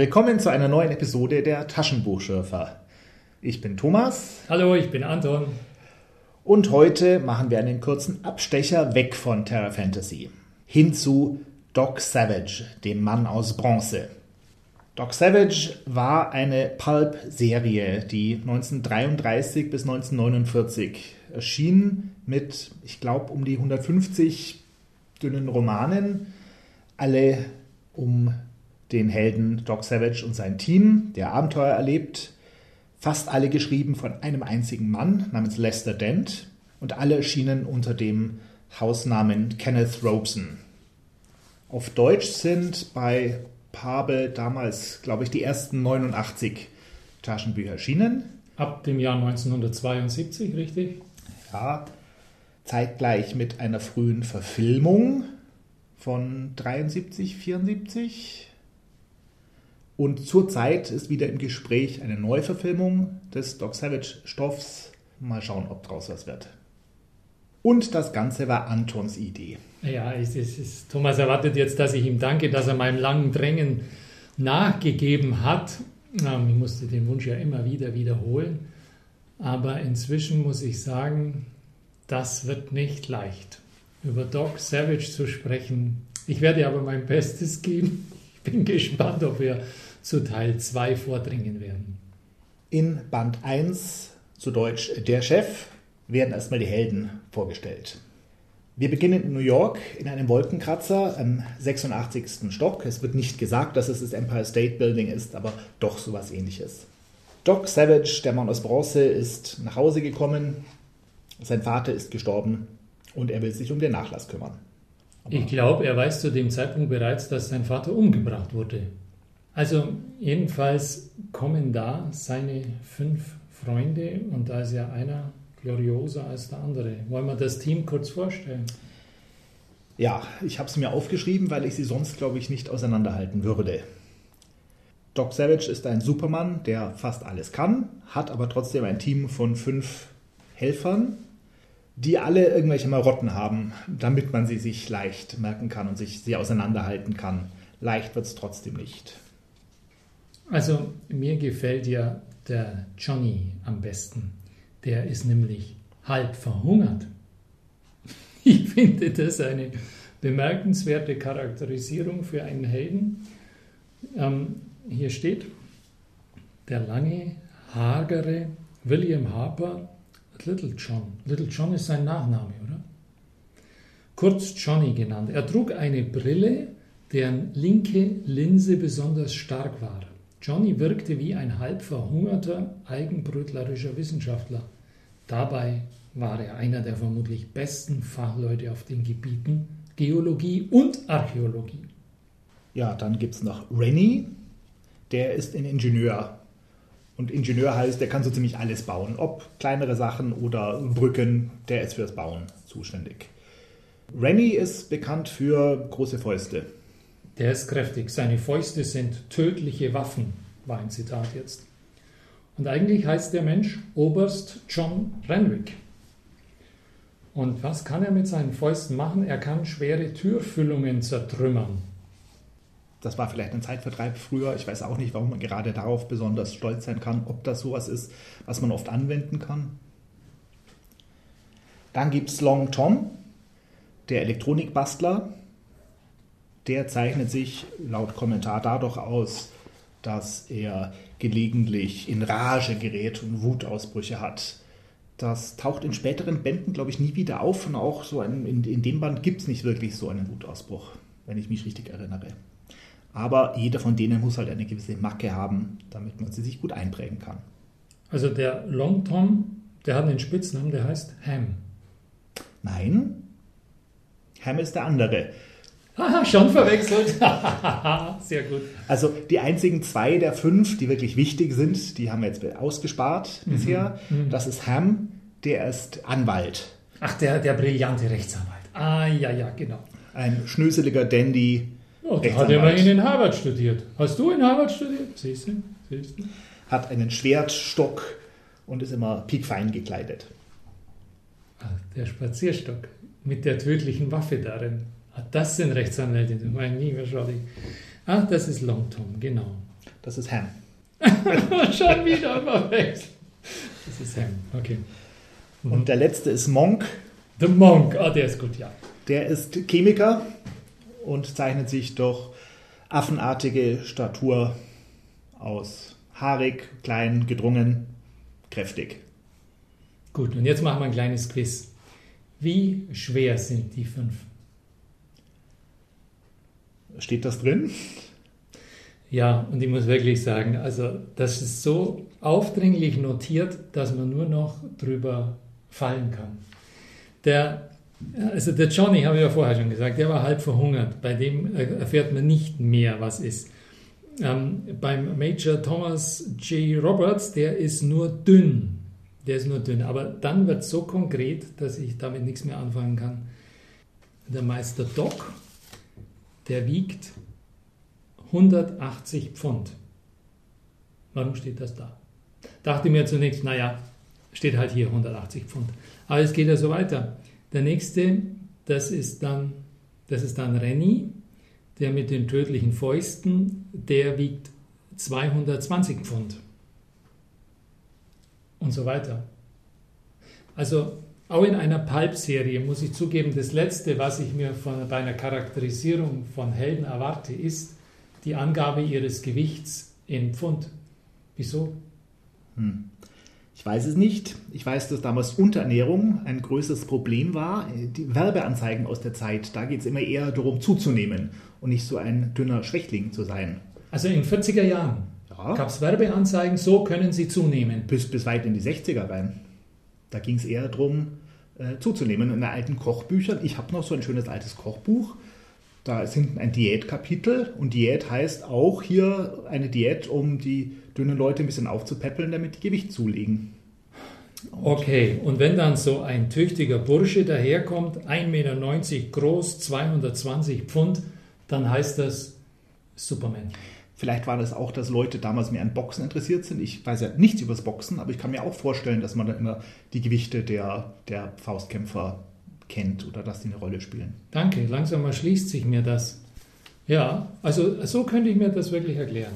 Willkommen zu einer neuen Episode der Taschenbuchschürfer. Ich bin Thomas. Hallo, ich bin Anton. Und heute machen wir einen kurzen Abstecher weg von Terra Fantasy hin zu Doc Savage, dem Mann aus Bronze. Doc Savage war eine Pulp-Serie, die 1933 bis 1949 erschien mit, ich glaube, um die 150 dünnen Romanen, alle um den Helden Doc Savage und sein Team, der Abenteuer erlebt. Fast alle geschrieben von einem einzigen Mann namens Lester Dent und alle erschienen unter dem Hausnamen Kenneth Robeson. Auf Deutsch sind bei Pabe damals, glaube ich, die ersten 89 Taschenbücher erschienen. Ab dem Jahr 1972, richtig? Ja, zeitgleich mit einer frühen Verfilmung von 73, 74. Und zurzeit ist wieder im Gespräch eine Neuverfilmung des Doc Savage Stoffs. Mal schauen, ob draus was wird. Und das Ganze war Antons Idee. Ja, es ist, Thomas erwartet jetzt, dass ich ihm danke, dass er meinem langen Drängen nachgegeben hat. Ähm, ich musste den Wunsch ja immer wieder wiederholen. Aber inzwischen muss ich sagen, das wird nicht leicht, über Doc Savage zu sprechen. Ich werde aber mein Bestes geben. Ich bin gespannt, ob wir zu Teil 2 vordringen werden. In Band 1, zu Deutsch Der Chef, werden erstmal die Helden vorgestellt. Wir beginnen in New York in einem Wolkenkratzer am 86. Stock. Es wird nicht gesagt, dass es das Empire State Building ist, aber doch sowas ähnliches. Doc Savage, der Mann aus Bronze, ist nach Hause gekommen. Sein Vater ist gestorben und er will sich um den Nachlass kümmern. Aber ich glaube, er weiß zu dem Zeitpunkt bereits, dass sein Vater umgebracht wurde. Also jedenfalls kommen da seine fünf Freunde und da ist ja einer glorioser als der andere. Wollen wir das Team kurz vorstellen? Ja, ich habe es mir aufgeschrieben, weil ich sie sonst, glaube ich, nicht auseinanderhalten würde. Doc Savage ist ein Supermann, der fast alles kann, hat aber trotzdem ein Team von fünf Helfern, die alle irgendwelche Marotten haben, damit man sie sich leicht merken kann und sich sie auseinanderhalten kann. Leicht wird es trotzdem nicht. Also mir gefällt ja der Johnny am besten. Der ist nämlich halb verhungert. Ich finde das eine bemerkenswerte Charakterisierung für einen Helden. Ähm, hier steht, der lange, hagere William Harper, Little John. Little John ist sein Nachname, oder? Kurz Johnny genannt. Er trug eine Brille, deren linke Linse besonders stark war. Johnny wirkte wie ein halb verhungerter, eigenbrötlerischer Wissenschaftler. Dabei war er einer der vermutlich besten Fachleute auf den Gebieten Geologie und Archäologie. Ja, dann gibt es noch Rennie, der ist ein Ingenieur. Und Ingenieur heißt, der kann so ziemlich alles bauen. Ob kleinere Sachen oder Brücken, der ist fürs Bauen zuständig. Rennie ist bekannt für große Fäuste. Der ist kräftig. Seine Fäuste sind tödliche Waffen, war ein Zitat jetzt. Und eigentlich heißt der Mensch Oberst John Renwick. Und was kann er mit seinen Fäusten machen? Er kann schwere Türfüllungen zertrümmern. Das war vielleicht ein Zeitvertreib früher. Ich weiß auch nicht, warum man gerade darauf besonders stolz sein kann, ob das sowas ist, was man oft anwenden kann. Dann gibt es Long Tom, der Elektronikbastler der zeichnet sich laut Kommentar dadurch aus, dass er gelegentlich in Rage gerät und Wutausbrüche hat. Das taucht in späteren Bänden, glaube ich, nie wieder auf und auch so ein, in, in dem Band gibt es nicht wirklich so einen Wutausbruch, wenn ich mich richtig erinnere. Aber jeder von denen muss halt eine gewisse Macke haben, damit man sie sich gut einprägen kann. Also der Long Tom, der hat einen Spitznamen, der heißt Ham. Nein, Ham ist der andere. Haha, schon verwechselt. Sehr gut. Also die einzigen zwei der fünf, die wirklich wichtig sind, die haben wir jetzt ausgespart mhm. bisher. Mhm. Das ist Ham, der ist Anwalt. Ach, der, der brillante Rechtsanwalt. Ah, ja, ja, genau. Ein schnöseliger Dandy. Oh, der hat immerhin in Harvard studiert. Hast du in Harvard studiert? Siehst du? Siehst du? Hat einen Schwertstock und ist immer piekfein gekleidet. Ah, der Spazierstock mit der tödlichen Waffe darin. Ah, das sind Rechtsanwälte, das meine ich wahrscheinlich. Ach, das ist Long Tom, genau. Das ist Ham. Schon wieder verwechselt. Das ist Ham, okay. Und der letzte ist Monk. The Monk, ah, der ist gut, ja. Der ist Chemiker und zeichnet sich durch affenartige Statur aus. Haarig, klein, gedrungen, kräftig. Gut, und jetzt machen wir ein kleines Quiz. Wie schwer sind die fünf? Steht das drin? Ja, und ich muss wirklich sagen, also das ist so aufdringlich notiert, dass man nur noch drüber fallen kann. Der, also der Johnny, habe ich ja vorher schon gesagt, der war halb verhungert. Bei dem erfährt man nicht mehr, was ist. Ähm, beim Major Thomas J. Roberts, der ist nur dünn. Der ist nur dünn. Aber dann wird es so konkret, dass ich damit nichts mehr anfangen kann. Der Meister Doc, der wiegt 180 Pfund. Warum steht das da? Dachte mir zunächst, naja, steht halt hier 180 Pfund. Aber es geht ja so weiter. Der nächste, das ist dann, das ist dann Renny, der mit den tödlichen Fäusten, der wiegt 220 Pfund. Und so weiter. Also auch in einer Pulp-Serie muss ich zugeben, das Letzte, was ich mir von, bei einer Charakterisierung von Helden erwarte, ist die Angabe ihres Gewichts in Pfund. Wieso? Hm. Ich weiß es nicht. Ich weiß, dass damals Unterernährung ein größeres Problem war. Die Werbeanzeigen aus der Zeit, da geht es immer eher darum zuzunehmen und nicht so ein dünner Schwächling zu sein. Also in 40er Jahren ja. gab es Werbeanzeigen, so können sie zunehmen. Bis, bis weit in die 60er rein. Da ging es eher darum, äh, zuzunehmen. In den alten Kochbüchern, ich habe noch so ein schönes altes Kochbuch, da ist hinten ein Diätkapitel und Diät heißt auch hier eine Diät, um die dünnen Leute ein bisschen aufzupäppeln, damit die Gewicht zulegen. Und okay, und wenn dann so ein tüchtiger Bursche daherkommt, 1,90 Meter groß, 220 Pfund, dann heißt das Superman. Vielleicht war das auch, dass Leute damals mehr an Boxen interessiert sind. Ich weiß ja nichts über das Boxen, aber ich kann mir auch vorstellen, dass man da immer die Gewichte der, der Faustkämpfer kennt oder dass die eine Rolle spielen. Danke, langsam erschließt sich mir das. Ja, also so könnte ich mir das wirklich erklären.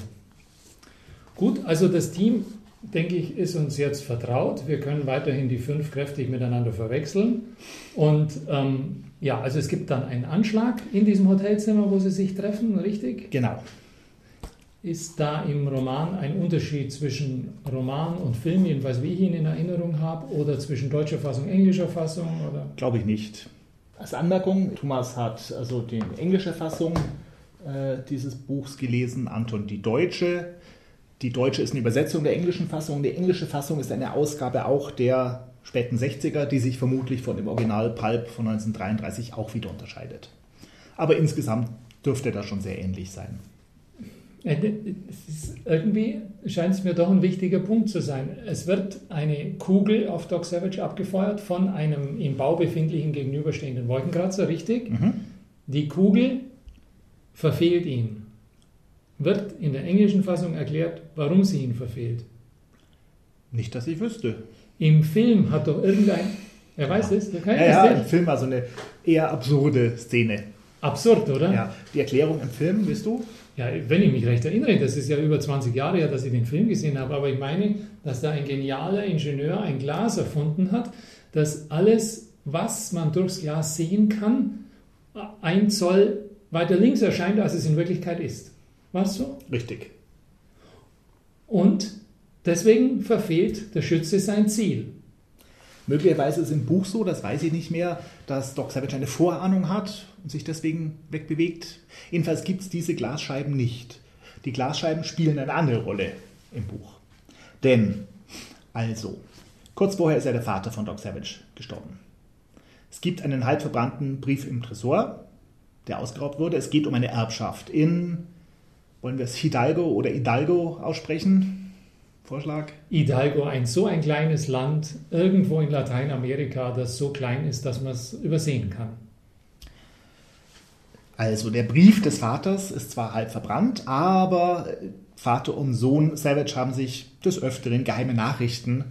Gut, also das Team, denke ich, ist uns jetzt vertraut. Wir können weiterhin die fünf kräftig miteinander verwechseln. Und ähm, ja, also es gibt dann einen Anschlag in diesem Hotelzimmer, wo sie sich treffen, richtig? Genau. Ist da im Roman ein Unterschied zwischen Roman und Film, jedenfalls wie ich ihn in Erinnerung habe, oder zwischen deutscher Fassung, englischer Fassung? Glaube ich nicht. Als Anmerkung, Thomas hat also die englische Fassung äh, dieses Buchs gelesen, Anton die deutsche. Die deutsche ist eine Übersetzung der englischen Fassung. Die englische Fassung ist eine Ausgabe auch der späten 60er, die sich vermutlich von dem Original Pulp von 1933 auch wieder unterscheidet. Aber insgesamt dürfte das schon sehr ähnlich sein. Äh, irgendwie scheint es mir doch ein wichtiger Punkt zu sein. Es wird eine Kugel auf Doc Savage abgefeuert von einem im Bau befindlichen gegenüberstehenden Wolkenkratzer, richtig? Mhm. Die Kugel verfehlt ihn. Wird in der englischen Fassung erklärt, warum sie ihn verfehlt. Nicht, dass ich wüsste. Im Film hat doch irgendein. Er weiß ja. es? Ja, ja, im Film war so eine eher absurde Szene. Absurd, oder? Ja. Die Erklärung im Film, wisst du? Ja, wenn ich mich recht erinnere, das ist ja über 20 Jahre her, dass ich den Film gesehen habe, aber ich meine, dass da ein genialer Ingenieur ein Glas erfunden hat, dass alles, was man durchs Glas sehen kann, ein Zoll weiter links erscheint, als es in Wirklichkeit ist. War es so? Richtig. Und deswegen verfehlt der Schütze sein Ziel. Möglicherweise ist im Buch so, das weiß ich nicht mehr, dass Doc Savage eine Vorahnung hat und sich deswegen wegbewegt. Jedenfalls gibt es diese Glasscheiben nicht. Die Glasscheiben spielen eine andere Rolle im Buch. Denn, also, kurz vorher ist ja der Vater von Doc Savage gestorben. Es gibt einen halb verbrannten Brief im Tresor, der ausgeraubt wurde. Es geht um eine Erbschaft in, wollen wir es Hidalgo oder Hidalgo aussprechen? Vorschlag? Hidalgo, ein so ein kleines Land irgendwo in Lateinamerika, das so klein ist, dass man es übersehen kann. Also der Brief des Vaters ist zwar halb verbrannt, aber Vater und Sohn Savage haben sich des Öfteren geheime Nachrichten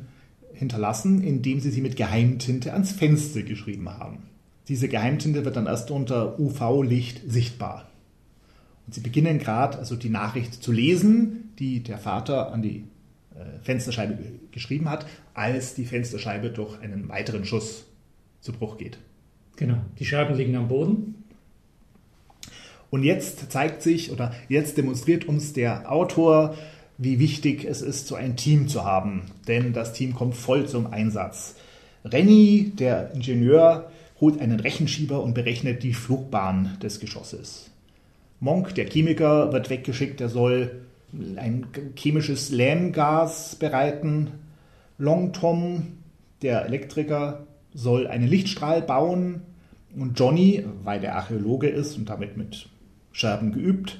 hinterlassen, indem sie sie mit Geheimtinte ans Fenster geschrieben haben. Diese Geheimtinte wird dann erst unter UV-Licht sichtbar. Und sie beginnen gerade also die Nachricht zu lesen, die der Vater an die äh, Fensterscheibe geschrieben hat, als die Fensterscheibe durch einen weiteren Schuss zu Bruch geht. Genau, die Scheiben liegen am Boden. Und jetzt zeigt sich oder jetzt demonstriert uns der Autor, wie wichtig es ist, so ein Team zu haben. Denn das Team kommt voll zum Einsatz. Rennie, der Ingenieur, holt einen Rechenschieber und berechnet die Flugbahn des Geschosses. Monk, der Chemiker, wird weggeschickt, er soll ein chemisches Lähmgas bereiten. Long Tom, der Elektriker, soll einen Lichtstrahl bauen. Und Johnny, weil der Archäologe ist und damit mit Scherben geübt,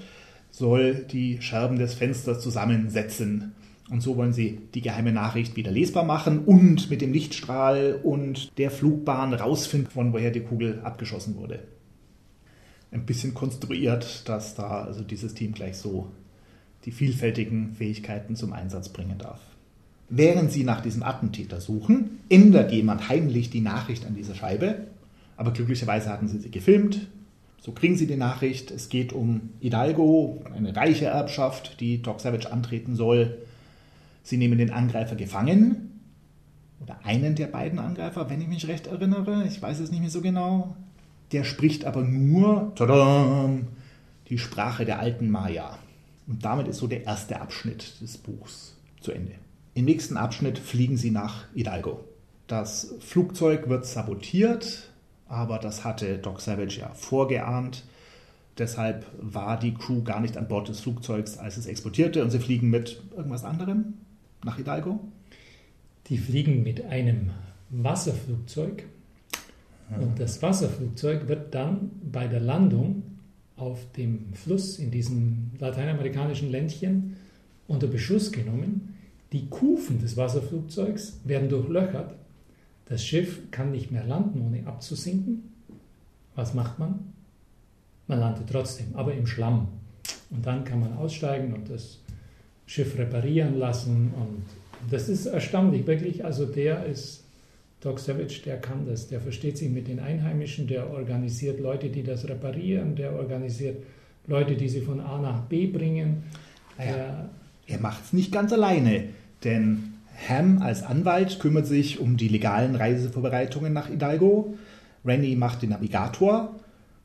soll die Scherben des Fensters zusammensetzen. Und so wollen sie die geheime Nachricht wieder lesbar machen und mit dem Lichtstrahl und der Flugbahn rausfinden, von woher die Kugel abgeschossen wurde. Ein bisschen konstruiert, dass da also dieses Team gleich so die vielfältigen Fähigkeiten zum Einsatz bringen darf. Während sie nach diesem Attentäter suchen, ändert jemand heimlich die Nachricht an dieser Scheibe, aber glücklicherweise hatten sie sie gefilmt. So kriegen sie die Nachricht, es geht um Hidalgo, eine reiche Erbschaft, die Doc Savage antreten soll. Sie nehmen den Angreifer gefangen, oder einen der beiden Angreifer, wenn ich mich recht erinnere, ich weiß es nicht mehr so genau. Der spricht aber nur tadam, die Sprache der alten Maya. Und damit ist so der erste Abschnitt des Buchs zu Ende. Im nächsten Abschnitt fliegen sie nach Hidalgo. Das Flugzeug wird sabotiert, aber das hatte Doc Savage ja vorgeahnt. Deshalb war die Crew gar nicht an Bord des Flugzeugs, als es exportierte und sie fliegen mit irgendwas anderem nach Hidalgo. Die fliegen mit einem Wasserflugzeug und das Wasserflugzeug wird dann bei der Landung auf dem Fluss in diesem lateinamerikanischen Ländchen unter Beschuss genommen. Die Kufen des Wasserflugzeugs werden durchlöchert. Das Schiff kann nicht mehr landen, ohne abzusinken. Was macht man? Man landet trotzdem, aber im Schlamm. Und dann kann man aussteigen und das Schiff reparieren lassen. Und das ist erstaunlich, wirklich. Also der ist Doc Savage, der kann das, der versteht sich mit den Einheimischen, der organisiert Leute, die das reparieren, der organisiert Leute, die sie von A nach B bringen. Naja, er macht es nicht ganz alleine, denn Ham als Anwalt kümmert sich um die legalen Reisevorbereitungen nach Hidalgo, Rennie macht den Navigator,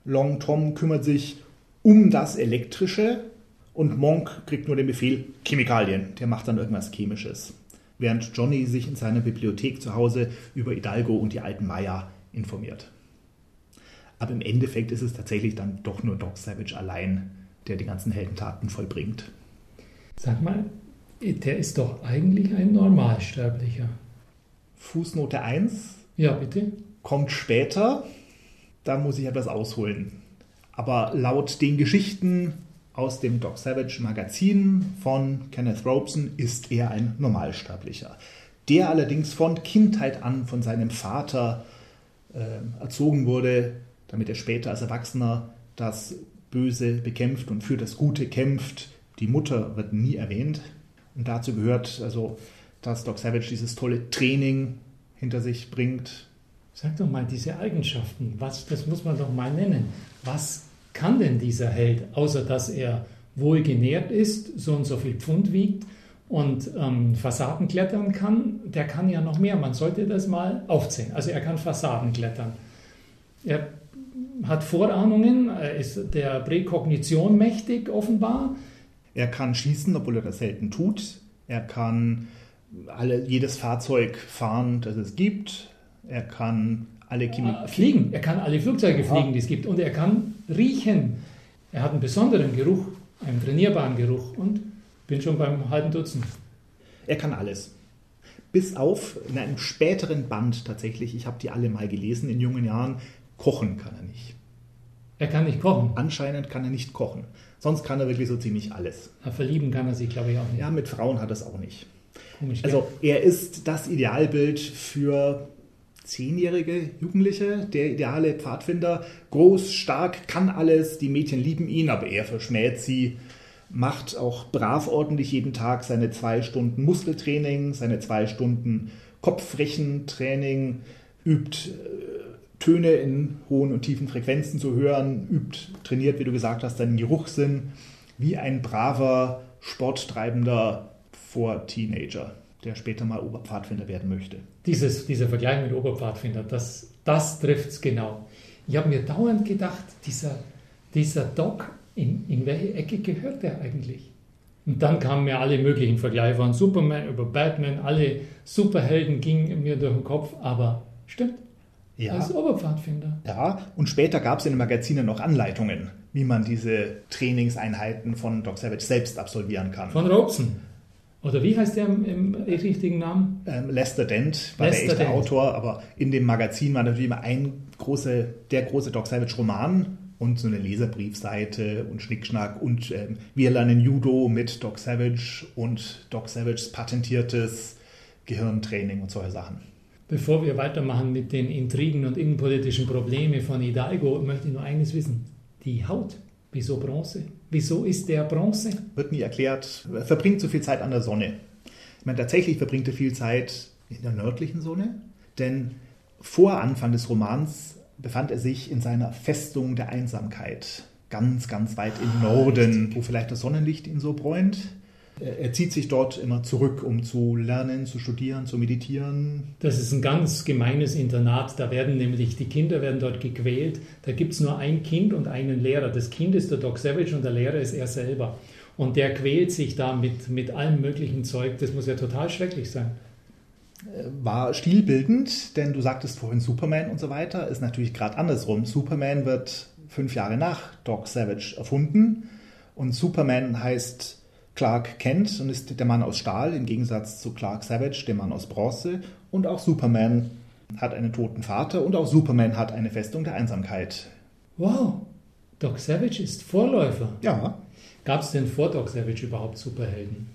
Long Tom kümmert sich um das Elektrische. Und Monk kriegt nur den Befehl Chemikalien, der macht dann irgendwas Chemisches während Johnny sich in seiner Bibliothek zu Hause über Hidalgo und die alten Maya informiert. Aber im Endeffekt ist es tatsächlich dann doch nur Doc Savage allein, der die ganzen Heldentaten vollbringt. Sag mal, der ist doch eigentlich ein Normalsterblicher. Fußnote 1. Ja, bitte. Kommt später. Da muss ich etwas ausholen. Aber laut den Geschichten aus dem Doc Savage Magazin von Kenneth Robeson ist er ein Normalsterblicher. Der allerdings von Kindheit an von seinem Vater äh, erzogen wurde, damit er später als Erwachsener das Böse bekämpft und für das Gute kämpft. Die Mutter wird nie erwähnt. Und dazu gehört also, dass Doc Savage dieses tolle Training hinter sich bringt. Sag doch mal diese Eigenschaften, was, das muss man doch mal nennen. Was kann denn dieser Held, außer dass er wohl genährt ist, so und so viel Pfund wiegt und ähm, Fassaden klettern kann, der kann ja noch mehr. Man sollte das mal aufzählen. Also er kann Fassaden klettern. Er hat Vorahnungen, er ist der Präkognition mächtig offenbar. Er kann schießen, obwohl er das selten tut. Er kann alle, jedes Fahrzeug fahren, das es gibt. Er kann alle Chemie ah, fliegen. Er kann alle Flugzeuge fliegen, die es gibt. Und er kann riechen. Er hat einen besonderen Geruch, einen trainierbaren Geruch. Und bin schon beim halben Dutzend. Er kann alles. Bis auf in einem späteren Band tatsächlich, ich habe die alle mal gelesen in jungen Jahren, kochen kann er nicht. Er kann nicht kochen? Anscheinend kann er nicht kochen. Sonst kann er wirklich so ziemlich alles. Ja, verlieben kann er sich, glaube ich, auch nicht. Ja, mit Frauen hat er es auch nicht. Komisch, also er ist das Idealbild für zehnjährige Jugendliche, der ideale Pfadfinder, groß, stark, kann alles, die Mädchen lieben ihn, aber er verschmäht sie, macht auch brav ordentlich jeden Tag seine zwei Stunden Muskeltraining, seine zwei Stunden Kopfrechentraining, übt äh, Töne in hohen und tiefen Frequenzen zu hören, übt, trainiert, wie du gesagt hast, seinen Geruchssinn, wie ein braver, sporttreibender Vor-Teenager, der später mal Oberpfadfinder werden möchte. Dieses, dieser Vergleich mit Oberpfadfinder, das, das trifft es genau. Ich habe mir dauernd gedacht, dieser, dieser Doc, in, in welche Ecke gehört der eigentlich? Und dann kamen mir alle möglichen Vergleiche von Superman über Batman, alle Superhelden gingen mir durch den Kopf, aber stimmt. Ja. Als Oberpfadfinder. Ja, und später gab es in den Magazinen noch Anleitungen, wie man diese Trainingseinheiten von Doc Savage selbst absolvieren kann. Von Robeson. Oder wie heißt der im, im richtigen Namen? Ähm, Lester Dent war Lester der echte Dent. Autor, aber in dem Magazin war natürlich immer ein große, der große Doc Savage Roman und so eine Leserbriefseite und Schnickschnack und ähm, wir lernen Judo mit Doc Savage und Doc Savages patentiertes Gehirntraining und solche Sachen. Bevor wir weitermachen mit den Intrigen und innenpolitischen Problemen von Hidalgo, möchte ich nur eines wissen. Die Haut. Wieso Bronze? Wieso ist der Bronze? Wird nie erklärt, er verbringt so viel Zeit an der Sonne. Ich meine, tatsächlich verbringt er viel Zeit in der nördlichen Sonne, denn vor Anfang des Romans befand er sich in seiner Festung der Einsamkeit, ganz, ganz weit im Norden, wo vielleicht das Sonnenlicht ihn so bräunt. Er zieht sich dort immer zurück, um zu lernen, zu studieren, zu meditieren. Das ist ein ganz gemeines Internat. Da werden nämlich die Kinder werden dort gequält. Da gibt es nur ein Kind und einen Lehrer. Das Kind ist der Doc Savage und der Lehrer ist er selber. Und der quält sich da mit, mit allem möglichen Zeug. Das muss ja total schrecklich sein. War stilbildend, denn du sagtest vorhin Superman und so weiter, ist natürlich gerade andersrum. Superman wird fünf Jahre nach Doc Savage erfunden und Superman heißt Clark Kent und ist der Mann aus Stahl im Gegensatz zu Clark Savage, dem Mann aus Bronze. Und auch Superman hat einen toten Vater und auch Superman hat eine Festung der Einsamkeit. Wow, Doc Savage ist Vorläufer. Ja, Gab es denn vor Doc Savage überhaupt Superhelden?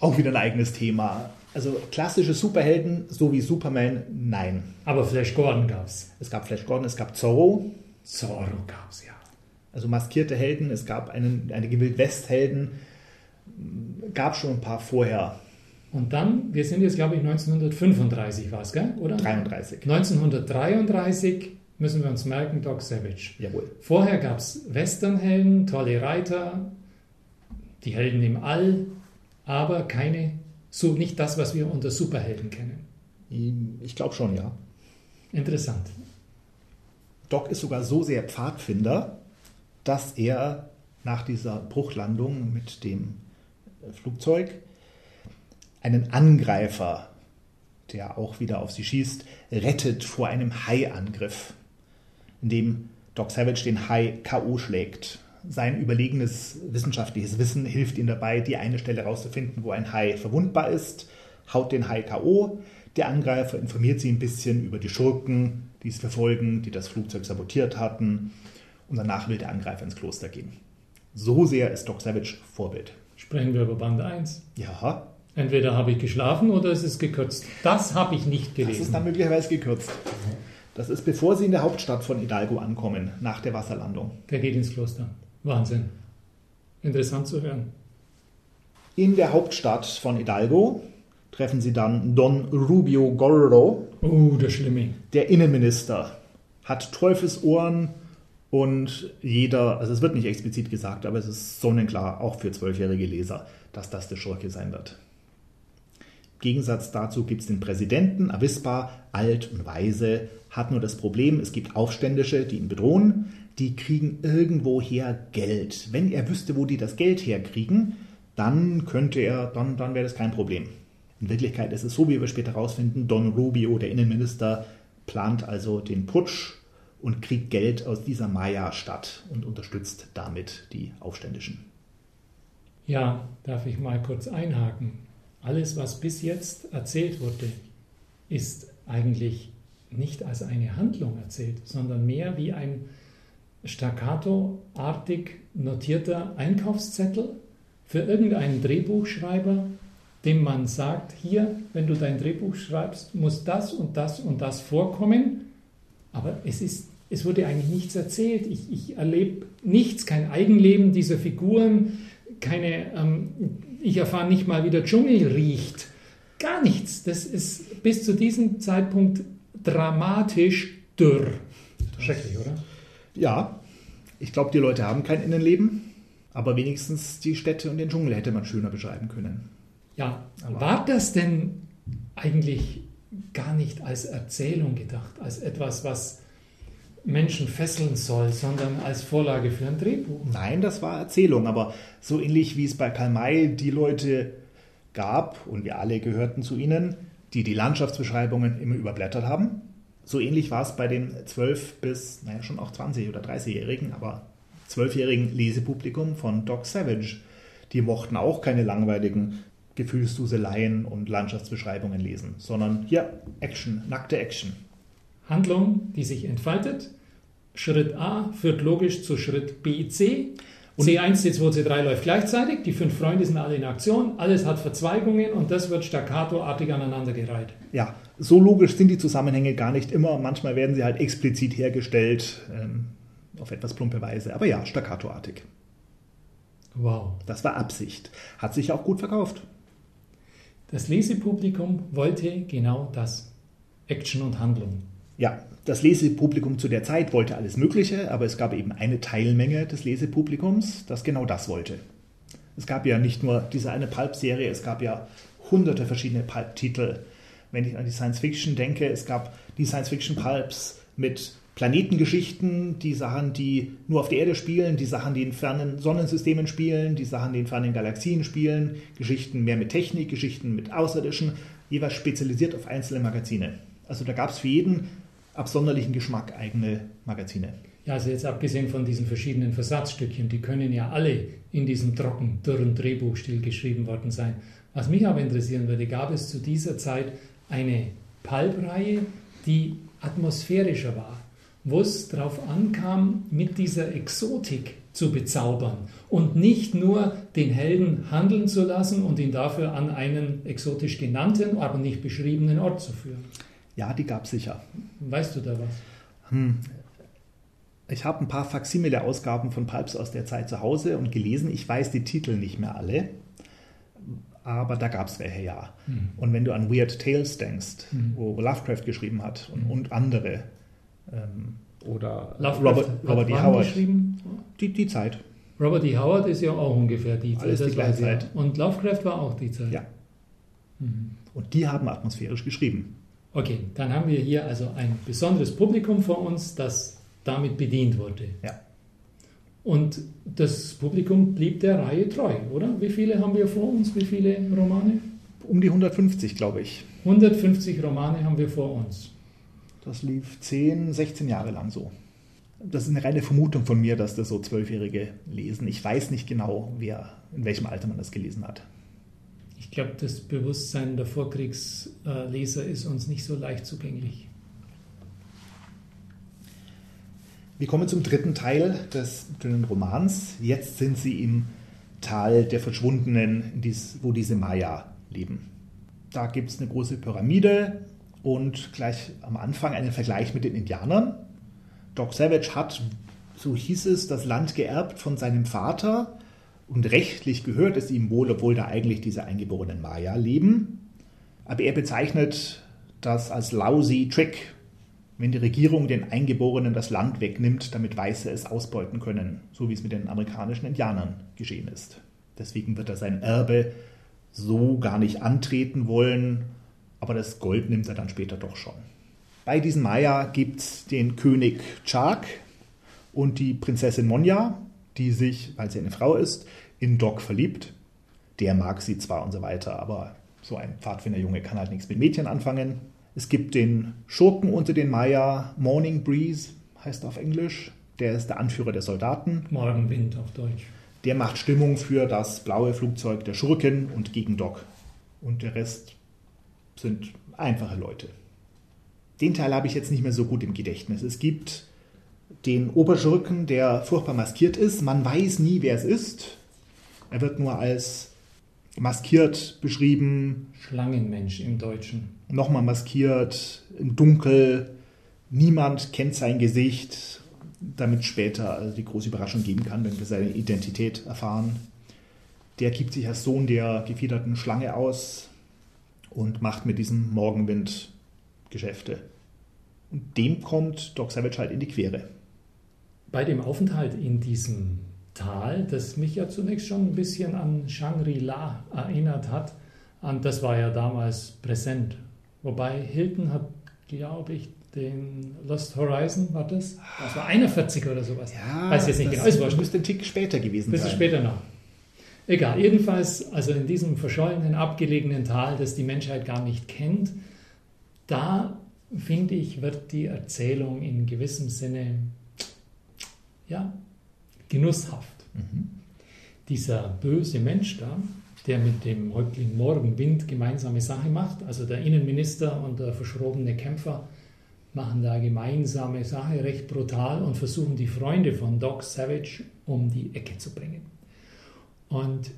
auch wieder ein eigenes Thema. Also klassische Superhelden, so wie Superman, nein. Aber Flash Gordon gab es. Es gab Flash Gordon, es gab Zorro, Zorro gab es ja. also maskierte Helden, es gab einen, einige Wild-West-Helden, gab schon ein paar vorher, Und dann, wir sind jetzt, glaube ich, 1935 war es, gell? Oder? 33. 1933 müssen wir uns merken, Doc Savage. Jawohl. Vorher gab es Westernhelden, tolle Reiter, die Helden im All, aber keine, so nicht das, was wir unter Superhelden kennen. Ich glaube schon, ja. Interessant. Doc ist sogar so sehr Pfadfinder, dass er nach dieser Bruchlandung mit dem Flugzeug einen Angreifer, der auch wieder auf sie schießt, rettet vor einem Haiangriff, indem Doc Savage den Hai K.O. schlägt. Sein überlegenes wissenschaftliches Wissen hilft ihm dabei, die eine Stelle herauszufinden, wo ein Hai verwundbar ist, haut den Hai K.O. Der Angreifer informiert sie ein bisschen über die Schurken, die es verfolgen, die das Flugzeug sabotiert hatten. Und danach will der Angreifer ins Kloster gehen. So sehr ist Doc Savage Vorbild. Sprechen wir über Band 1. Ja, Entweder habe ich geschlafen oder es ist gekürzt. Das habe ich nicht das ist gelesen. dann möglicherweise gekürzt. Das ist bevor sie in der Hauptstadt von Hidalgo ankommen, nach der Wasserlandung. Der geht ins Kloster. Wahnsinn. Interessant zu hören. In der Hauptstadt von Hidalgo treffen sie dann Don Rubio Gordo, Oh, der Schlimme. der Innenminister. Hat Teufelsohren und jeder, also es wird nicht explizit gesagt, aber es ist sonnenklar, auch für zwölfjährige Leser, dass das der Schurke sein wird. Im Gegensatz dazu gibt es den Präsidenten, Avispa, alt und weise, hat nur das Problem, es gibt Aufständische, die ihn bedrohen, die kriegen irgendwoher Geld. Wenn er wüsste, wo die das Geld herkriegen, dann könnte er, dann, dann wäre das kein Problem. In Wirklichkeit ist es so, wie wir später herausfinden, Don Rubio, der Innenminister, plant also den Putsch und kriegt Geld aus dieser Maya-Stadt und unterstützt damit die Aufständischen. Ja, darf ich mal kurz einhaken. Alles, was bis jetzt erzählt wurde, ist eigentlich nicht als eine Handlung erzählt, sondern mehr wie ein staccato-artig notierter Einkaufszettel für irgendeinen Drehbuchschreiber, dem man sagt, hier, wenn du dein Drehbuch schreibst, muss das und das und das vorkommen. Aber es, ist, es wurde eigentlich nichts erzählt. Ich, ich erlebe nichts, kein Eigenleben dieser Figuren, keine, ähm, ich erfahre nicht mal, wie der Dschungel riecht. Gar nichts. Das ist bis zu diesem Zeitpunkt dramatisch dürr. Schrecklich, oder? Ja, ich glaube, die Leute haben kein Innenleben, aber wenigstens die Städte und den Dschungel hätte man schöner beschreiben können. Ja, war das denn eigentlich gar nicht als Erzählung gedacht, als etwas, was Menschen fesseln soll, sondern als Vorlage für ein Drehbuch? Nein, das war Erzählung, aber so ähnlich wie es bei Karl May die Leute gab, und wir alle gehörten zu ihnen, die die Landschaftsbeschreibungen immer überblättert haben. So ähnlich war es bei dem 12 bis, naja, schon auch 20- oder 30-Jährigen, aber 12-jährigen Lesepublikum von Doc Savage. Die mochten auch keine langweiligen Gefühlsduseleien und Landschaftsbeschreibungen lesen, sondern hier Action, nackte Action. Handlung, die sich entfaltet. Schritt A führt logisch zu Schritt B, C. C1, C2, C3 läuft gleichzeitig. Die fünf Freunde sind alle in Aktion. Alles hat Verzweigungen und das wird staccatoartig aneinandergereiht. Ja, so logisch sind die Zusammenhänge gar nicht immer. Manchmal werden sie halt explizit hergestellt, ähm, auf etwas plumpe Weise. Aber ja, staccatoartig. Wow. Das war Absicht. Hat sich auch gut verkauft. Das Lesepublikum wollte genau das. Action und Handlung. Ja, das Lesepublikum zu der Zeit wollte alles Mögliche, aber es gab eben eine Teilmenge des Lesepublikums, das genau das wollte. Es gab ja nicht nur diese eine Pulp-Serie, es gab ja hunderte verschiedene Pulp-Titel. Wenn ich an die Science-Fiction denke, es gab die Science-Fiction-Pulps mit Planetengeschichten, die Sachen, die nur auf der Erde spielen, die Sachen, die in fernen Sonnensystemen spielen, die Sachen, die in fernen Galaxien spielen, Geschichten mehr mit Technik, Geschichten mit Außerirdischen, jeweils spezialisiert auf einzelne Magazine. Also da gab es für jeden absonderlichen Geschmack eigene Magazine. Ja, also jetzt abgesehen von diesen verschiedenen Versatzstückchen, die können ja alle in diesem trocken, dürren Drehbuchstil geschrieben worden sein. Was mich aber interessieren würde, gab es zu dieser Zeit eine Pulp-Reihe, die atmosphärischer war, wo es darauf ankam, mit dieser Exotik zu bezaubern und nicht nur den Helden handeln zu lassen und ihn dafür an einen exotisch genannten, aber nicht beschriebenen Ort zu führen. Ja, die gab es sicher. Weißt du da was? Hm. Ich habe ein paar Faksimile-Ausgaben von Pulps aus der Zeit zu Hause und gelesen. Ich weiß die Titel nicht mehr alle, aber da gab es welche ja. Hm. Und wenn du an Weird Tales denkst, hm. wo Lovecraft geschrieben hat und, und andere, ähm, oder Lovecraft Robert, Robert D. Howard. Geschrieben? Die, die Zeit. Robert D. Howard ist ja auch ungefähr die Zeit. Alles die gleiche Zeit. Und Lovecraft war auch die Zeit. Ja. Mhm. Und die haben atmosphärisch geschrieben. Okay, dann haben wir hier also ein besonderes Publikum vor uns, das damit bedient wurde. Ja. Und das Publikum blieb der Reihe treu, oder? Wie viele haben wir vor uns? Wie viele Romane? Um die 150, glaube ich. 150 Romane haben wir vor uns. Das lief 10, 16 Jahre lang so. Das ist eine reine Vermutung von mir, dass das so Zwölfjährige lesen. Ich weiß nicht genau, wer, in welchem Alter man das gelesen hat. Ich glaube, das Bewusstsein der Vorkriegsleser ist uns nicht so leicht zugänglich. Wir kommen zum dritten Teil des Romans. Jetzt sind sie im Tal der Verschwundenen, wo diese Maya leben. Da gibt es eine große Pyramide und gleich am Anfang einen Vergleich mit den Indianern. Doc Savage hat, so hieß es, das Land geerbt von seinem Vater und rechtlich gehört es ihm wohl, obwohl da eigentlich diese eingeborenen Maya leben. Aber er bezeichnet das als lousy trick, wenn die Regierung den Eingeborenen das Land wegnimmt, damit Weiße es ausbeuten können, so wie es mit den amerikanischen Indianern geschehen ist. Deswegen wird er sein Erbe so gar nicht antreten wollen, aber das Gold nimmt er dann später doch schon. Bei diesen Maya gibt es den König Chak und die Prinzessin Monja, die sich, weil sie eine Frau ist, in Doc verliebt. Der mag sie zwar und so weiter, aber so ein Pfadfinderjunge kann halt nichts mit Mädchen anfangen. Es gibt den Schurken unter den Maya, Morning Breeze heißt auf Englisch. Der ist der Anführer der Soldaten. Morgenwind auf Deutsch. Der macht Stimmung für das blaue Flugzeug der Schurken und gegen Doc. Und der Rest sind einfache Leute. Den Teil habe ich jetzt nicht mehr so gut im Gedächtnis. Es gibt den Oberschurken, der furchtbar maskiert ist. Man weiß nie, wer es ist. Er wird nur als maskiert beschrieben. Schlangenmensch im Deutschen. Nochmal maskiert, im Dunkel. Niemand kennt sein Gesicht, damit später also die große Überraschung geben kann, wenn wir seine Identität erfahren. Der gibt sich als Sohn der gefiederten Schlange aus und macht mit diesem Morgenwind Geschäfte. Und dem kommt Doc Savage halt in die Quere. Bei dem Aufenthalt in diesem Tal, das mich ja zunächst schon ein bisschen an Shangri-La erinnert hat, und das war ja damals präsent. Wobei Hilton hat, glaube ich, den Lost Horizon, war das? Das war 41 oder sowas. Ja, Weiß jetzt nicht genau. Das müsste ein Tick später gewesen sein. Das ist später noch. Egal, jedenfalls, also in diesem verschollenen, abgelegenen Tal, das die Menschheit gar nicht kennt, da finde ich, wird die Erzählung in gewissem Sinne ja, genusshaft. Mhm. Dieser böse Mensch da, der mit dem Häuptling Morgenwind gemeinsame Sache macht, also der Innenminister und der verschrobene Kämpfer, machen da gemeinsame Sache recht brutal und versuchen die Freunde von Doc Savage um die Ecke zu bringen. Und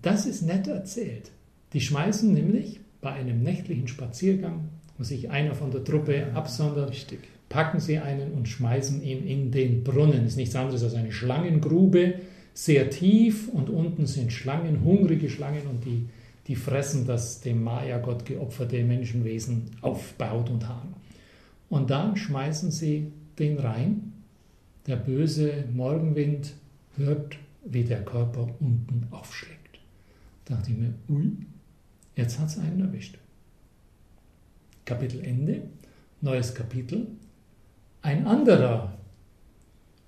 das ist nett erzählt. Die schmeißen nämlich bei einem nächtlichen Spaziergang, wo sich einer von der Truppe absondert, Richtig. Packen sie einen und schmeißen ihn in den Brunnen. Ist nichts anderes als eine Schlangengrube, sehr tief und unten sind Schlangen, hungrige Schlangen und die, die fressen das dem Maya-Gott geopferte Menschenwesen auf Baut und Hahn. Und dann schmeißen sie den rein. Der böse Morgenwind hört wie der Körper unten aufschlägt. Da dachte ich mir, ui, jetzt hat es einen erwischt. Kapitel Ende, neues Kapitel. Ein anderer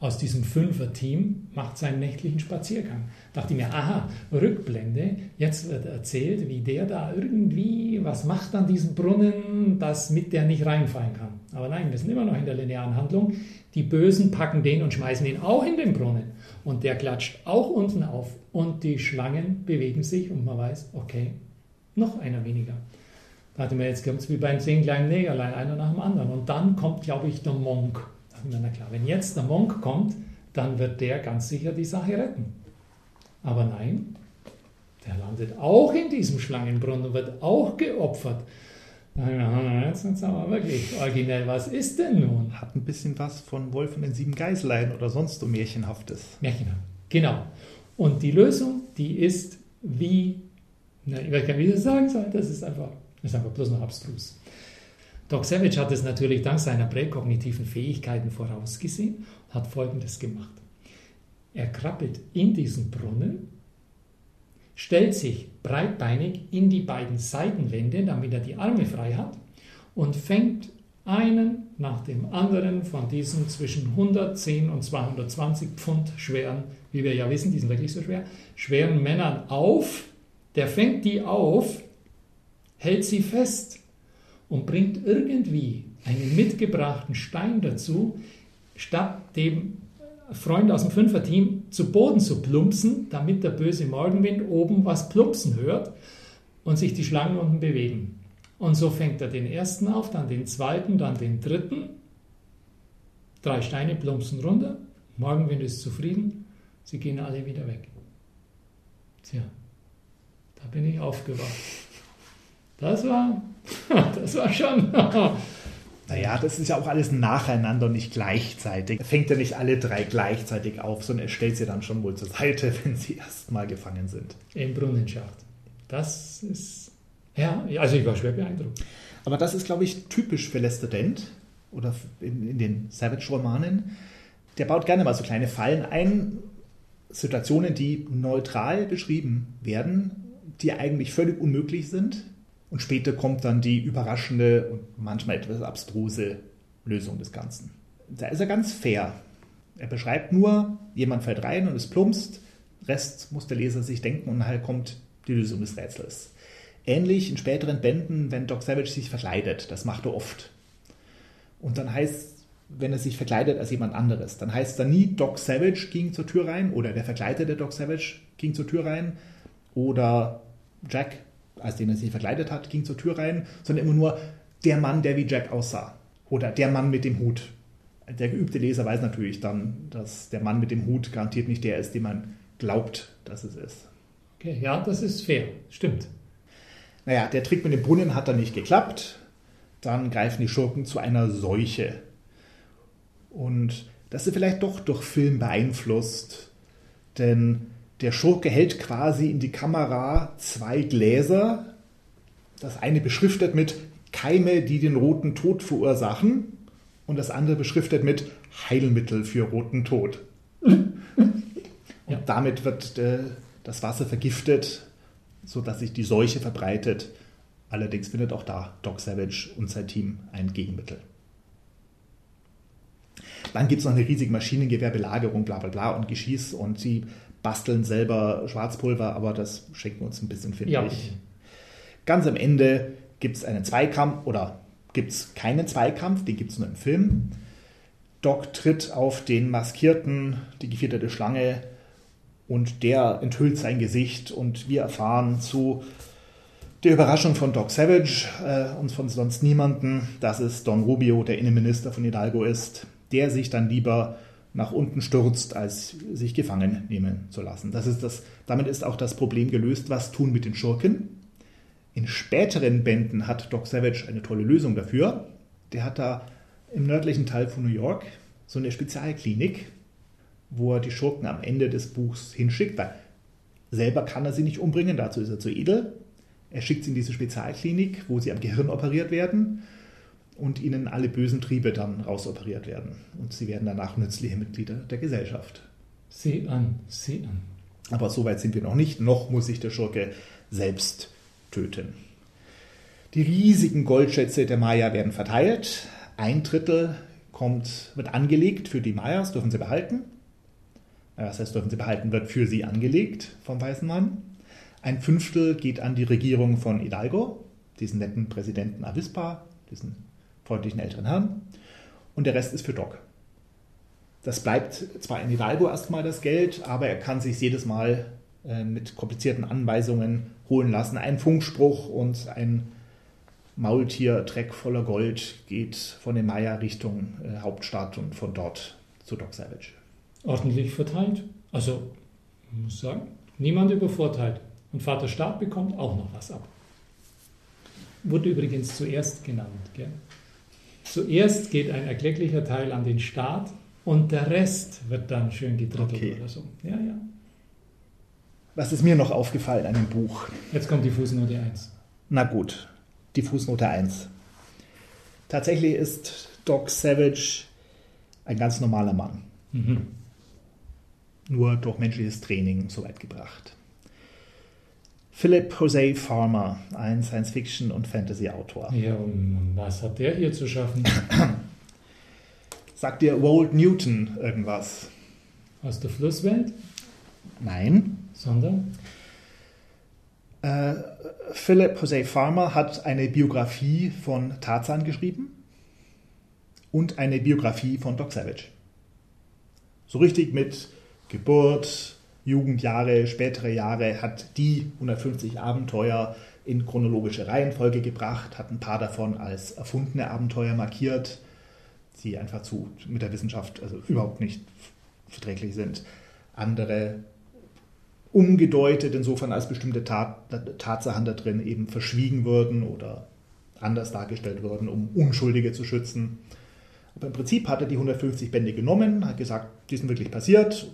aus diesem Fünfer-Team macht seinen nächtlichen Spaziergang. Da dachte ich mir, aha, Rückblende, jetzt wird erzählt, wie der da irgendwie was macht an diesem Brunnen, dass mit der nicht reinfallen kann. Aber nein, wir sind immer noch in der linearen Handlung. Die Bösen packen den und schmeißen ihn auch in den Brunnen. Und der klatscht auch unten auf. Und die Schlangen bewegen sich und man weiß, okay, noch einer weniger. Da hatte man jetzt kommt es wie bei den zehn kleinen Negerlein, einer nach dem anderen. Und dann kommt, glaube ich, der Monk. Da dachte mir, na klar, wenn jetzt der Monk kommt, dann wird der ganz sicher die Sache retten. Aber nein, der landet auch in diesem Schlangenbrunnen und wird auch geopfert. Jetzt ist aber wirklich originell. Was ist denn nun? Hat ein bisschen was von Wolf und den sieben Geißlein oder sonst so Märchenhaftes. Märchenhaft, genau. Und die Lösung, die ist wie, na, ich weiß gar nicht, wie ich das sagen soll, das ist einfach, ist einfach bloß noch abstrus. Doc Savage hat es natürlich dank seiner präkognitiven Fähigkeiten vorausgesehen und hat Folgendes gemacht. Er krabbelt in diesen Brunnen stellt sich breitbeinig in die beiden Seitenwände, damit er die Arme frei hat, und fängt einen nach dem anderen von diesen zwischen 110 und 220 Pfund schweren, wie wir ja wissen, die sind wirklich so schwer, schweren Männern auf. Der fängt die auf, hält sie fest und bringt irgendwie einen mitgebrachten Stein dazu, statt dem Freund aus dem Fünferteam zu Boden zu plumpsen, damit der böse Morgenwind oben was plumpsen hört und sich die Schlangen unten bewegen. Und so fängt er den ersten auf, dann den zweiten, dann den dritten. Drei Steine plumpsen runter. Morgenwind ist zufrieden. Sie gehen alle wieder weg. Tja, da bin ich aufgewacht. Das war, das war schon naja, das ist ja auch alles nacheinander, nicht gleichzeitig. Er fängt ja nicht alle drei gleichzeitig auf, sondern er stellt sie dann schon wohl zur Seite, wenn sie erstmal gefangen sind. Im Brunnenschacht. Das ist, ja, also ich war schwer beeindruckt. Aber das ist, glaube ich, typisch für Lester Dent oder in, in den Savage-Romanen. Der baut gerne mal so kleine Fallen ein, Situationen, die neutral beschrieben werden, die eigentlich völlig unmöglich sind, und später kommt dann die überraschende und manchmal etwas abstruse Lösung des Ganzen. Da ist er ganz fair. Er beschreibt nur, jemand fällt rein und es plumpst, Rest muss der Leser sich denken und nachher kommt die Lösung des Rätsels. Ähnlich in späteren Bänden, wenn Doc Savage sich verkleidet, das macht er oft. Und dann heißt, wenn er sich verkleidet als jemand anderes, dann heißt er nie, Doc Savage ging zur Tür rein oder der verkleidete Doc Savage ging zur Tür rein oder Jack als den er sich verkleidet hat, ging zur Tür rein, sondern immer nur der Mann, der wie Jack aussah. Oder der Mann mit dem Hut. Der geübte Leser weiß natürlich dann, dass der Mann mit dem Hut garantiert nicht der ist, den man glaubt, dass es ist. Okay, ja, das ist fair. Stimmt. Naja, der Trick mit dem Brunnen hat dann nicht geklappt. Dann greifen die Schurken zu einer Seuche. Und das ist vielleicht doch durch Film beeinflusst. Denn der Schurke hält quasi in die Kamera zwei Gläser. Das eine beschriftet mit Keime, die den roten Tod verursachen. Und das andere beschriftet mit Heilmittel für roten Tod. Und ja. damit wird äh, das Wasser vergiftet, sodass sich die Seuche verbreitet. Allerdings findet auch da Doc Savage und sein Team ein Gegenmittel. Dann gibt es noch eine riesige Maschinengewehrbelagerung, bla bla bla und Geschieß und sie basteln selber Schwarzpulver, aber das schenken wir uns ein bisschen, finde ja. ich. Ganz am Ende gibt es einen Zweikampf oder gibt es keinen Zweikampf, den gibt es nur im Film. Doc tritt auf den maskierten, die gefiederte Schlange und der enthüllt sein Gesicht und wir erfahren zu der Überraschung von Doc Savage äh, und von sonst niemanden, dass es Don Rubio, der Innenminister von Hidalgo ist, der sich dann lieber nach unten stürzt, als sich gefangen nehmen zu lassen. Das ist das, damit ist auch das Problem gelöst, was tun mit den Schurken. In späteren Bänden hat Doc Savage eine tolle Lösung dafür. Der hat da im nördlichen Teil von New York so eine Spezialklinik, wo er die Schurken am Ende des Buchs hinschickt, weil selber kann er sie nicht umbringen, dazu ist er zu edel. Er schickt sie in diese Spezialklinik, wo sie am Gehirn operiert werden und ihnen alle bösen Triebe dann rausoperiert werden. Und sie werden danach nützliche Mitglieder der Gesellschaft. Sieh an, sieh an. Aber so weit sind wir noch nicht. Noch muss sich der Schurke selbst töten. Die riesigen Goldschätze der Maya werden verteilt. Ein Drittel kommt, wird angelegt für die Mayas, dürfen sie behalten. Das heißt, dürfen sie behalten, wird für sie angelegt vom Weißen Mann. Ein Fünftel geht an die Regierung von Hidalgo, diesen netten Präsidenten Avispa, diesen freundlichen älteren Herrn. Und der Rest ist für Doc. Das bleibt zwar in Hidalgo erstmal das Geld, aber er kann sich jedes Mal äh, mit komplizierten Anweisungen holen lassen. Ein Funkspruch und ein Maultier-Treck voller Gold geht von den Maya Richtung äh, Hauptstadt und von dort zu Doc Savage. Ordentlich verteilt. Also, muss sagen, niemand übervorteilt. Und Vater Staat bekommt auch noch was ab. Wurde übrigens zuerst genannt. Gell? Zuerst geht ein erklecklicher Teil an den Staat und der Rest wird dann schön gedrittelt okay. oder so. Ja, ja. Was ist mir noch aufgefallen an dem Buch? Jetzt kommt die Fußnote 1. Na gut, die Fußnote 1. Tatsächlich ist Doc Savage ein ganz normaler Mann. Mhm. Nur durch menschliches Training so weit gebracht. Philip Jose Farmer, ein Science-Fiction- und Fantasy-Autor. Ja, und was hat der hier zu schaffen? Sagt dir Walt Newton irgendwas? Aus der Flusswelt? Nein. Sondern? Äh, Philip Jose Farmer hat eine Biografie von Tarzan geschrieben und eine Biografie von Doc Savage. So richtig mit Geburt, Jugendjahre, spätere Jahre, hat die 150 Abenteuer in chronologische Reihenfolge gebracht, hat ein paar davon als erfundene Abenteuer markiert, die einfach zu, mit der Wissenschaft also überhaupt nicht verträglich sind. Andere umgedeutet, insofern als bestimmte Tat, Tatsachen da drin eben verschwiegen würden oder anders dargestellt würden, um Unschuldige zu schützen. Aber im Prinzip hat er die 150 Bände genommen, hat gesagt, die sind wirklich passiert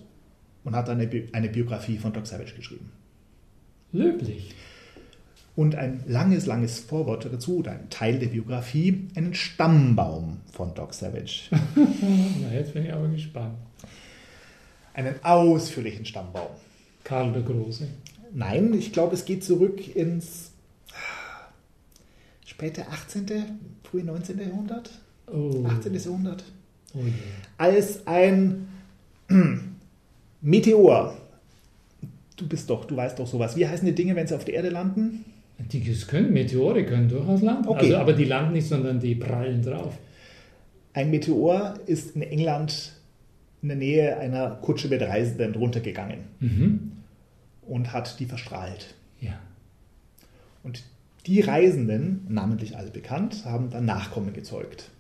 und hat eine, Bi eine Biografie von Doc Savage geschrieben. Löblich. Und ein langes, langes Vorwort dazu, oder ein Teil der Biografie, einen Stammbaum von Doc Savage. Na, jetzt bin ich aber gespannt. Einen ausführlichen Stammbaum. Karl der Große. Nein, ich glaube, es geht zurück ins späte 18., frühe 19. Jahrhundert. Oh. 18. Jahrhundert. Oh yeah. Als ein Meteor. Du bist doch, du weißt doch sowas. Wie heißen die Dinge, wenn sie auf der Erde landen? Die können, Meteore können durchaus landen. Okay. Also, aber die landen nicht, sondern die prallen drauf. Ein Meteor ist in England in der Nähe einer Kutsche mit Reisenden runtergegangen mhm. und hat die verstrahlt. Ja. Und die Reisenden, namentlich alle bekannt, haben dann Nachkommen gezeugt.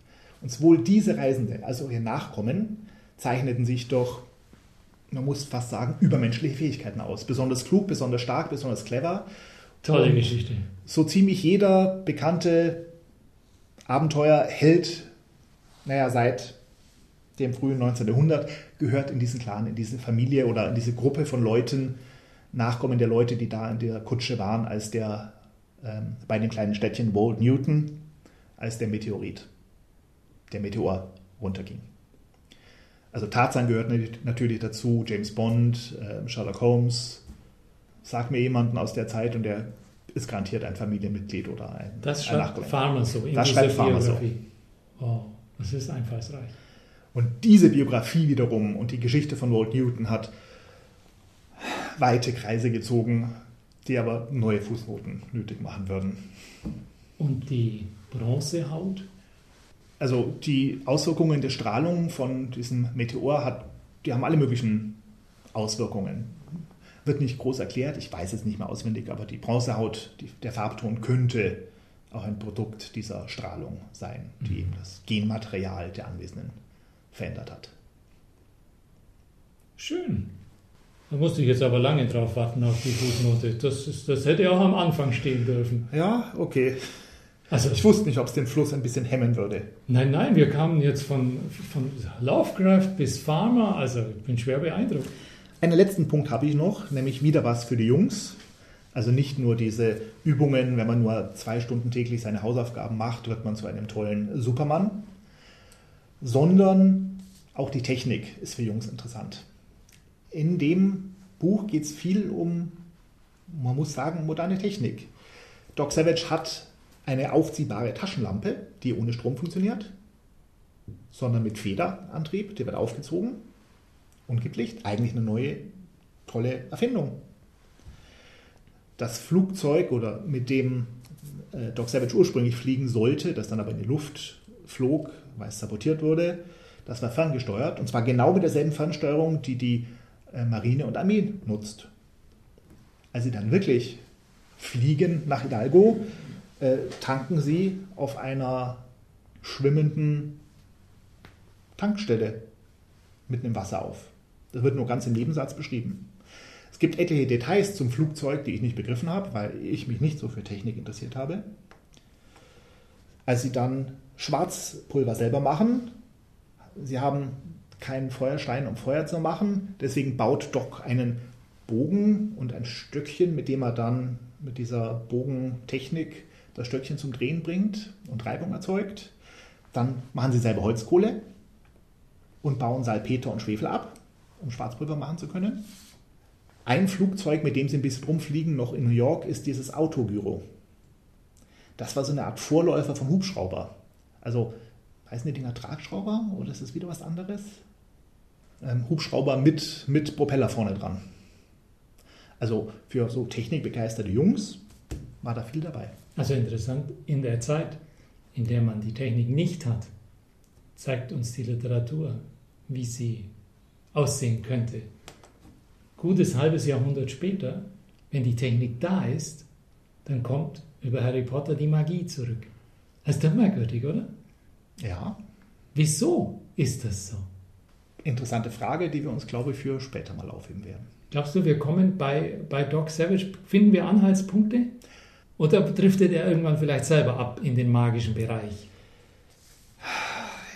Und sowohl diese Reisenden als auch ihr Nachkommen zeichneten sich durch man muss fast sagen, übermenschliche Fähigkeiten aus. Besonders klug, besonders stark, besonders clever. Tolle Geschichte. So ziemlich jeder bekannte Abenteuerheld, naja, seit dem frühen 19. Jahrhundert, gehört in diesen Clan, in diese Familie oder in diese Gruppe von Leuten, Nachkommen der Leute, die da in der Kutsche waren, als der ähm, bei dem kleinen Städtchen Walt Newton als der Meteorit, der Meteor runterging. Also Tarzan gehört natürlich dazu, James Bond, äh, Sherlock Holmes. Sag mir jemanden aus der Zeit und der ist garantiert ein Familienmitglied oder ein Das schreibt ein Farmer so. in Das schreibt Farmer so. Biografie. Oh, das ist einfallsreich. Und diese Biografie wiederum und die Geschichte von Walt Newton hat weite Kreise gezogen, die aber neue Fußnoten nötig machen würden. Und die Bronzehaut? Also die Auswirkungen der Strahlung von diesem Meteor hat, die haben alle möglichen Auswirkungen. Wird nicht groß erklärt, ich weiß es nicht mehr auswendig, aber die Bronzehaut, die, der Farbton könnte auch ein Produkt dieser Strahlung sein, die eben das Genmaterial der Anwesenden verändert hat. Schön. Da musste ich jetzt aber lange drauf warten auf die Fußnote. Das, ist, das hätte auch am Anfang stehen dürfen. Ja, okay. Also, Ich wusste nicht, ob es den Fluss ein bisschen hemmen würde. nein, nein, wir kamen jetzt von, von Lovecraft bis Farmer. Also, ich bin schwer beeindruckt. Einen letzten Punkt habe ich noch, nämlich wieder was für die Jungs. Also nicht nur diese Übungen, wenn man nur zwei Stunden täglich seine Hausaufgaben macht, wird man zu einem tollen Supermann, sondern auch die Technik ist für Jungs interessant. In dem Buch geht es viel um, man muss sagen, moderne Technik. Doc Savage hat eine aufziehbare Taschenlampe, die ohne Strom funktioniert, sondern mit Federantrieb, die wird aufgezogen und gibt Licht. Eigentlich eine neue, tolle Erfindung. Das Flugzeug oder mit dem äh, Doc Savage ursprünglich fliegen sollte, das dann aber in die Luft flog, weil es sabotiert wurde, das war ferngesteuert und zwar genau mit derselben Fernsteuerung, die die äh, Marine und Armee nutzt. Als sie dann wirklich fliegen nach Hidalgo, äh, tanken sie auf einer schwimmenden Tankstelle mitten im Wasser auf. Das wird nur ganz im Nebensatz beschrieben. Es gibt etliche Details zum Flugzeug, die ich nicht begriffen habe, weil ich mich nicht so für Technik interessiert habe. Als sie dann Schwarzpulver selber machen, sie haben keinen Feuerstein, um Feuer zu machen, deswegen baut Doc einen Bogen und ein Stöckchen, mit dem er dann mit dieser Bogentechnik das Stöckchen zum Drehen bringt und Reibung erzeugt. Dann machen sie selber Holzkohle und bauen Salpeter und Schwefel ab, um Schwarzpulver machen zu können. Ein Flugzeug, mit dem sie ein bisschen rumfliegen, noch in New York, ist dieses Autogyro. Das war so eine Art Vorläufer vom Hubschrauber. Also, heißen die Dinger Tragschrauber oder ist das wieder was anderes? Ähm, Hubschrauber mit, mit Propeller vorne dran. Also für so technikbegeisterte Jungs war da viel dabei. Also interessant, in der Zeit, in der man die Technik nicht hat, zeigt uns die Literatur, wie sie aussehen könnte. Gutes halbes Jahrhundert später, wenn die Technik da ist, dann kommt über Harry Potter die Magie zurück. Das ist doch merkwürdig, oder? Ja, Wieso ist das so? interessante Frage, die wir uns, glaube ich, für später mal aufheben werden. Glaubst du, wir kommen bei, bei Doc Savage, finden wir Anhaltspunkte? Oder driftet er irgendwann vielleicht selber ab in den magischen Bereich?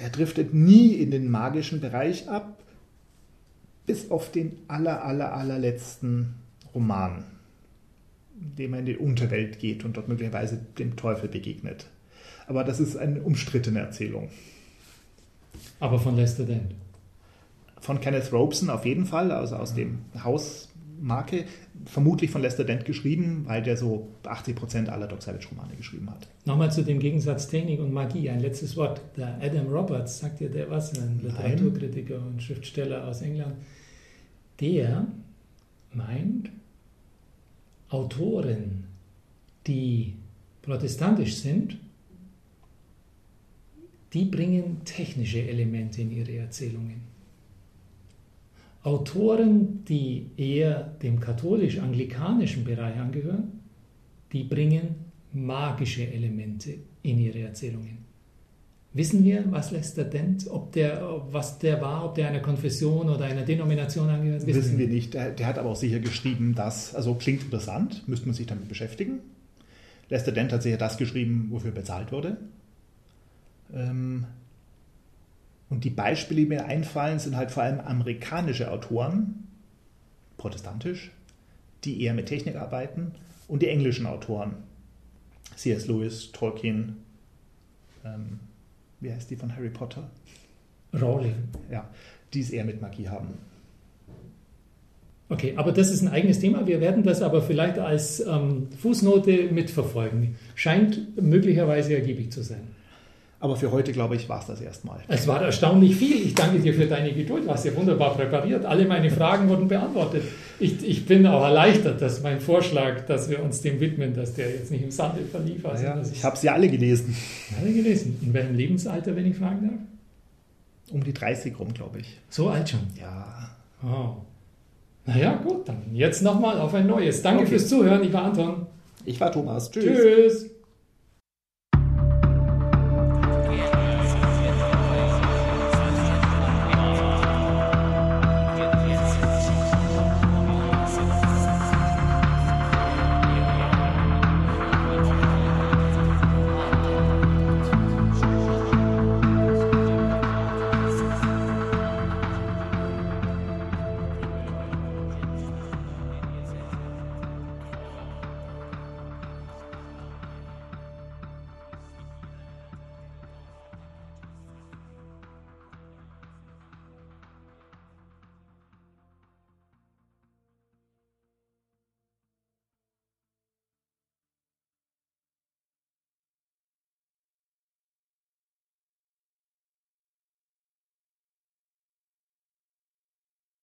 Er driftet nie in den magischen Bereich ab, bis auf den aller, aller, allerletzten Roman, in dem er in die Unterwelt geht und dort möglicherweise dem Teufel begegnet. Aber das ist eine umstrittene Erzählung. Aber von Lester Dent. Von Kenneth Robeson auf jeden Fall, also aus dem Haus Marke, vermutlich von Lester Dent geschrieben, weil der so 80% aller Doc Savage-Romane geschrieben hat. Nochmal zu dem Gegensatz Technik und Magie. Ein letztes Wort. Der Adam Roberts, sagt dir der was? Ein Literaturkritiker und Schriftsteller aus England. Der meint, Autoren, die protestantisch sind, die bringen technische Elemente in ihre Erzählungen. Autoren, die eher dem katholisch-anglikanischen Bereich angehören, die bringen magische Elemente in ihre Erzählungen. Wissen wir, was Lester Dent, ob der, was der war, ob der einer Konfession oder einer Denomination angehört? Wissen, Wissen wir nicht. Der, der, hat aber auch sicher geschrieben, dass, also klingt interessant, müsste man sich damit beschäftigen. Lester Dent hat sicher das geschrieben, wofür bezahlt wurde. Ähm, und die Beispiele, die mir einfallen, sind halt vor allem amerikanische Autoren, protestantisch, die eher mit Technik arbeiten, und die englischen Autoren, C.S. Lewis, Tolkien, ähm, wie heißt die von Harry Potter? Rowling. Ja, die es eher mit Magie haben. Okay, aber das ist ein eigenes Thema. Wir werden das aber vielleicht als ähm, Fußnote mitverfolgen. Scheint möglicherweise ergiebig zu sein. Aber für heute, glaube ich, war es das erstmal. Es war erstaunlich viel. Ich danke dir für deine Geduld. Du hast ja wunderbar präpariert. Alle meine Fragen wurden beantwortet. Ich, ich bin auch erleichtert, dass mein Vorschlag, dass wir uns dem widmen, dass der jetzt nicht im Sande verlief. Also ja, ich habe sie alle gelesen. alle gelesen. In welchem Lebensalter, wenn ich fragen darf? Um die 30 rum, glaube ich. So alt schon. Ja. Oh. Naja, gut, dann jetzt nochmal auf ein neues. Danke Okay. fürs Zuhören. Ich war Anton. Ich war Thomas. Tschüss.